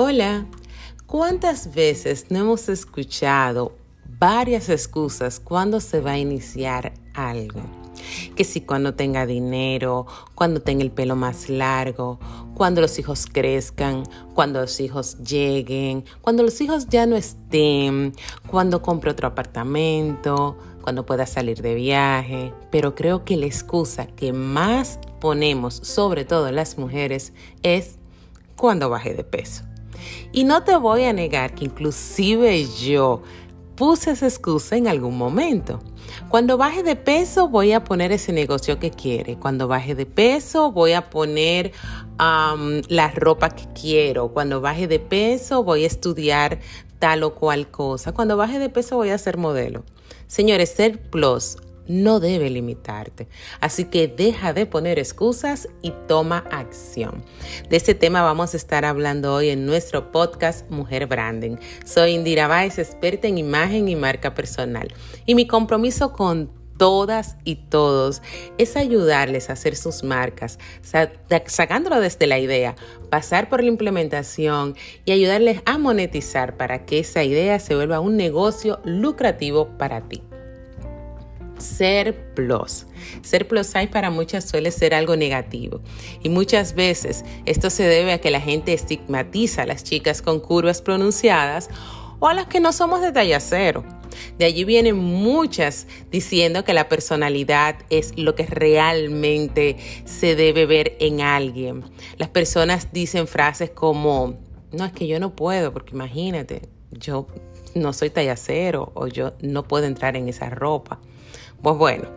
Hola, ¿cuántas veces no hemos escuchado varias excusas cuando se va a iniciar algo? Que si cuando tenga dinero, cuando tenga el pelo más largo, cuando los hijos crezcan, cuando los hijos lleguen, cuando los hijos ya no estén, cuando compre otro apartamento, cuando pueda salir de viaje. Pero creo que la excusa que más ponemos, sobre todo las mujeres, es cuando baje de peso. Y no te voy a negar que inclusive yo puse esa excusa en algún momento. Cuando baje de peso voy a poner ese negocio que quiere. Cuando baje de peso voy a poner la ropa que quiero. Cuando baje de peso voy a estudiar tal o cual cosa. Cuando baje de peso voy a ser modelo. Señores, ser plus no debe limitarte. Así que deja de poner excusas y toma acción. De este tema vamos a estar hablando hoy en nuestro podcast Mujer Branding. Soy Indira Baez, experta en imagen y marca personal. Y mi compromiso con todas y todos es ayudarles a hacer sus marcas, sacándolo desde la idea, pasar por la implementación y ayudarles a monetizar para que esa idea se vuelva un negocio lucrativo para ti ser plus. Ser plus size para muchas suele ser algo negativo y muchas veces esto se debe a que la gente estigmatiza a las chicas con curvas pronunciadas o a las que no somos de talla cero. De allí vienen muchas diciendo que la personalidad es lo que realmente se debe ver en alguien. Las personas dicen frases como, no es que yo no puedo, porque imagínate, yo no soy talla cero o yo no puedo entrar en esa ropa. Pues bueno,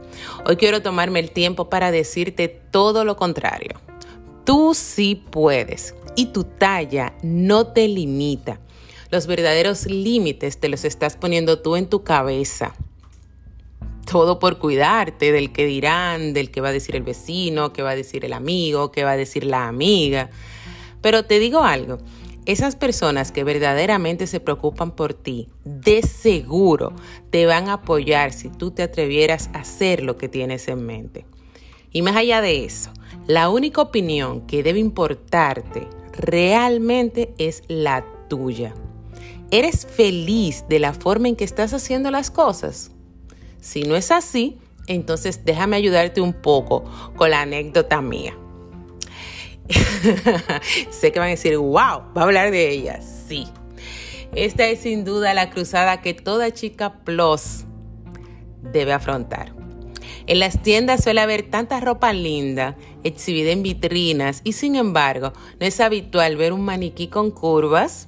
hoy quiero tomarme el tiempo para decirte todo lo contrario. Tú sí puedes y tu talla no te limita. Los verdaderos límites te los estás poniendo tú en tu cabeza. Todo por cuidarte del que dirán, del que va a decir el vecino, que va a decir el amigo, que va a decir la amiga. Pero te digo algo, esas personas que verdaderamente se preocupan por ti, de seguro te van a apoyar si tú te atrevieras a hacer lo que tienes en mente. Y más allá de eso, la única opinión que debe importarte realmente es la tuya. ¿Eres feliz de la forma en que estás haciendo las cosas? Si no es así, entonces déjame ayudarte un poco con la anécdota mía. sé que van a decir, wow, va a hablar de ella. Sí. Esta es sin duda la cruzada que toda chica plus debe afrontar. En las tiendas suele haber tanta ropa linda exhibida en vitrinas y sin embargo no es habitual ver un maniquí con curvas.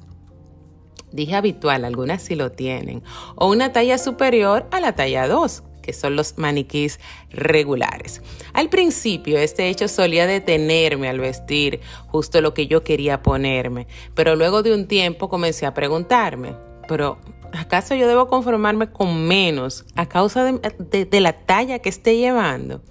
Dije habitual, algunas sí lo tienen. O una talla superior a la talla 2 que son los maniquís regulares. Al principio este hecho solía detenerme al vestir justo lo que yo quería ponerme, pero luego de un tiempo comencé a preguntarme, pero ¿acaso yo debo conformarme con menos a causa de, la talla que esté llevando?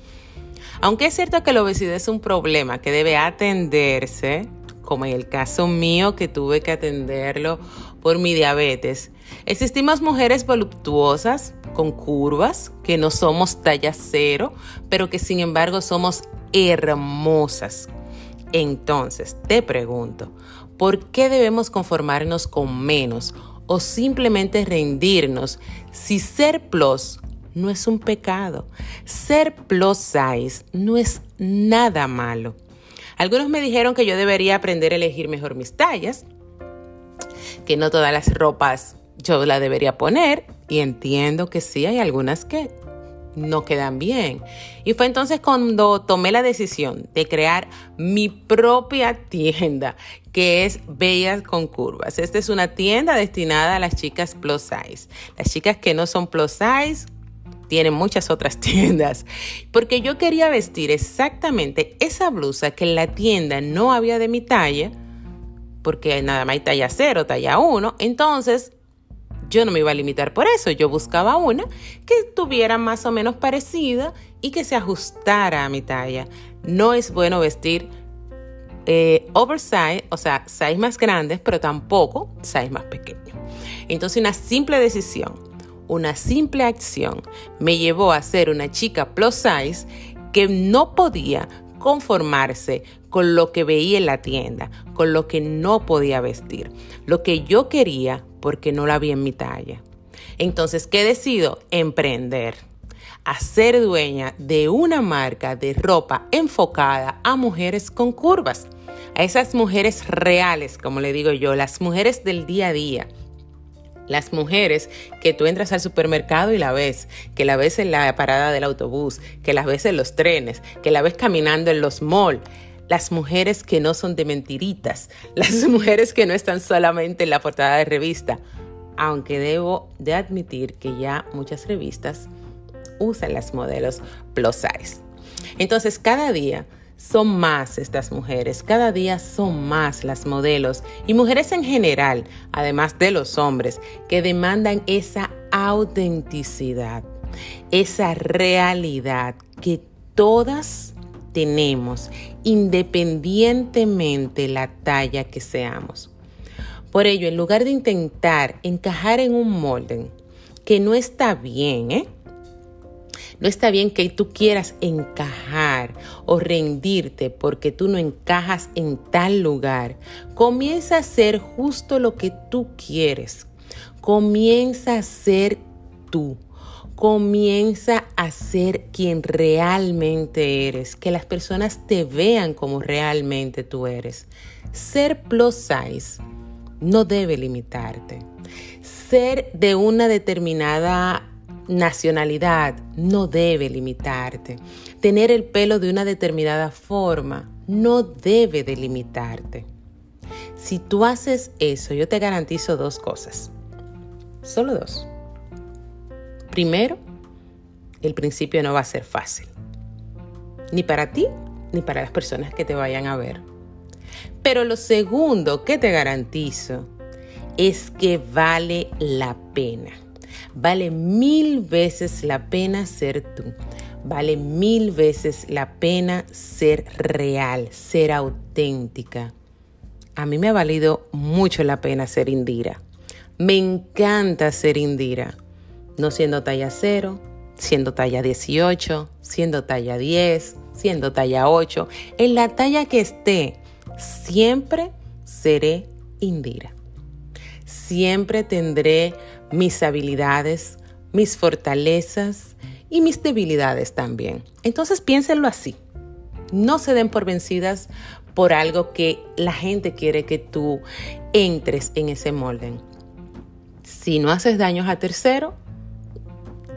Aunque es cierto que la obesidad es un problema que debe atenderse, como en el caso mío que tuve que atenderlo por mi diabetes, existimos mujeres voluptuosas, con curvas, que no somos talla cero, pero que sin embargo somos hermosas. Entonces, te pregunto, ¿por qué debemos conformarnos con menos o simplemente rendirnos si ser plus no es un pecado? Ser plus size no es nada malo. Algunos me dijeron que yo debería aprender a elegir mejor mis tallas, que no todas las ropas yo la debería poner y entiendo que sí, hay algunas que no quedan bien. Y fue entonces cuando tomé la decisión de crear mi propia tienda, que es Bellas con Curvas. Esta es una tienda destinada a las chicas plus size. Las chicas que no son plus size tienen muchas otras tiendas, porque yo quería vestir exactamente esa blusa que en la tienda no había de mi talla, porque nada más hay talla 0, talla 1, entonces yo no me iba a limitar por eso, yo buscaba una que estuviera más o menos parecida y que se ajustara a mi talla. No es bueno vestir eh, oversize, o sea, size más grandes, pero tampoco size más pequeño. Entonces una simple decisión, una simple acción me llevó a ser una chica plus size que no podía conformarse con lo que veía en la tienda, con lo que no podía vestir, lo que yo quería porque no la vi en mi talla. Entonces, ¿qué decido? Emprender a ser dueña de una marca de ropa enfocada a mujeres con curvas, a esas mujeres reales, como le digo yo, las mujeres del día a día. Las mujeres que tú entras al supermercado y la ves, que la ves en la parada del autobús, que la ves en los trenes, que la ves caminando en los malls, las mujeres que no son de mentiritas, las mujeres que no están solamente en la portada de revista, aunque debo de admitir que ya muchas revistas usan las modelos plus size. Entonces, cada día son más estas mujeres, cada día son más las modelos y mujeres en general, además de los hombres, que demandan esa autenticidad, esa realidad que todas tenemos, independientemente la talla que seamos. Por ello, en lugar de intentar encajar en un molde que no está bien, ¿eh? No está bien que tú quieras encajar o rendirte porque tú no encajas en tal lugar. Comienza a ser justo lo que tú quieres. Comienza a ser tú. Comienza a ser quien realmente eres. Que las personas te vean como realmente tú eres. Ser plus size no debe limitarte. Ser de una determinada nacionalidad no debe limitarte. Tener el pelo de una determinada forma no debe delimitarte. Si tú haces eso, yo te garantizo dos cosas. Solo dos. Primero, el principio no va a ser fácil. Ni para ti, ni para las personas que te vayan a ver. Pero lo segundo que te garantizo es que vale la pena. Vale mil veces la pena ser tú. Vale mil veces la pena ser real, ser auténtica. A mí me ha valido mucho la pena ser Indira. Me encanta ser Indira. No siendo talla 0, siendo talla 18, siendo talla 10, siendo talla 8. En la talla que esté, siempre seré Indira. Siempre tendré mis habilidades, mis fortalezas y mis debilidades también. Entonces piénsenlo así. No se den por vencidas por algo que la gente quiere que tú entres en ese molde. Si no haces daños a tercero,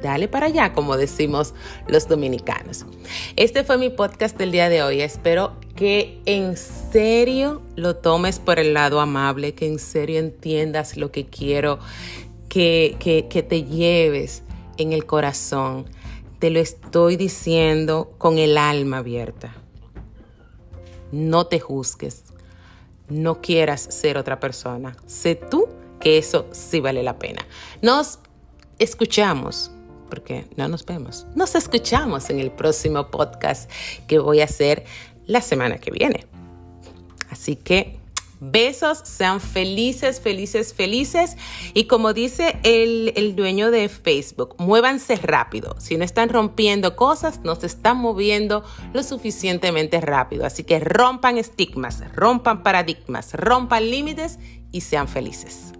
dale para allá, como decimos los dominicanos. Este fue mi podcast del día de hoy. Espero que en serio lo tomes por el lado amable, que en serio entiendas lo que quiero que, te lleves en el corazón. Te lo estoy diciendo con el alma abierta. No te juzgues. No quieras ser otra persona. Sé tú que eso sí vale la pena. Nos escuchamos porque no nos vemos. Nos escuchamos en el próximo podcast que voy a hacer la semana que viene. Así que besos, sean felices, felices, felices. Y como dice el, el, dueño de Facebook, muévanse rápido. Si no están rompiendo cosas, no se están moviendo lo suficientemente rápido. Así que rompan estigmas, rompan paradigmas, rompan límites y sean felices.